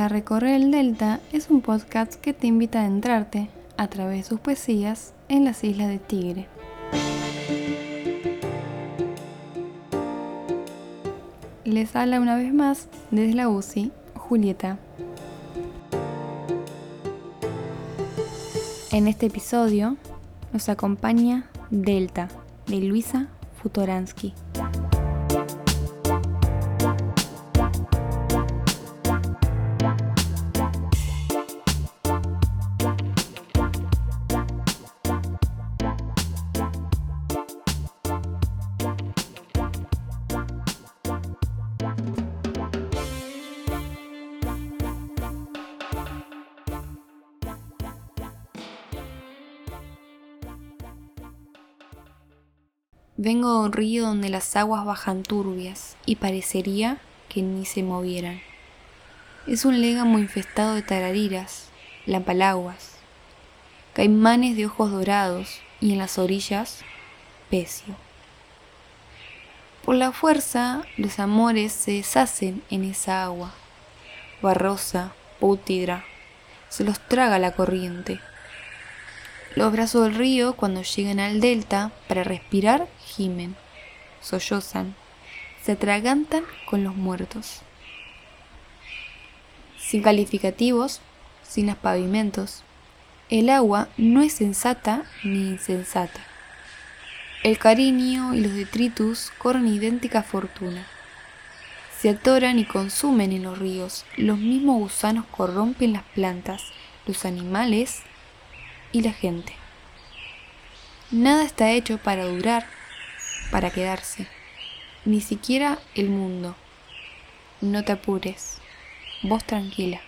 recorrer el Delta es un podcast que te invita a adentrarte, a través de sus poesías, en las islas de Tigre. Les habla una vez más desde la UCI, Julieta. En este episodio nos acompaña Delta, de Luisa Futoransky. Vengo de un río donde las aguas bajan turbias y parecería que ni se movieran. Es un légamo infestado de tarariras, lampalaguas, caimanes de ojos dorados y en las orillas, pecio. Por la fuerza, los amores se deshacen en esa agua, barrosa, pútidra, se los traga la corriente. Los brazos del río, cuando llegan al delta, para respirar, gimen, sollozan, se atragantan con los muertos. Sin calificativos, sin aspavimentos, el agua no es sensata ni insensata. El cariño y los detritus corren idéntica fortuna. Se atoran y consumen en los ríos, los mismos gusanos corrompen las plantas, los animales y la gente. Nada está hecho para durar, para quedarse, ni siquiera el mundo. No te apures, vos tranquila.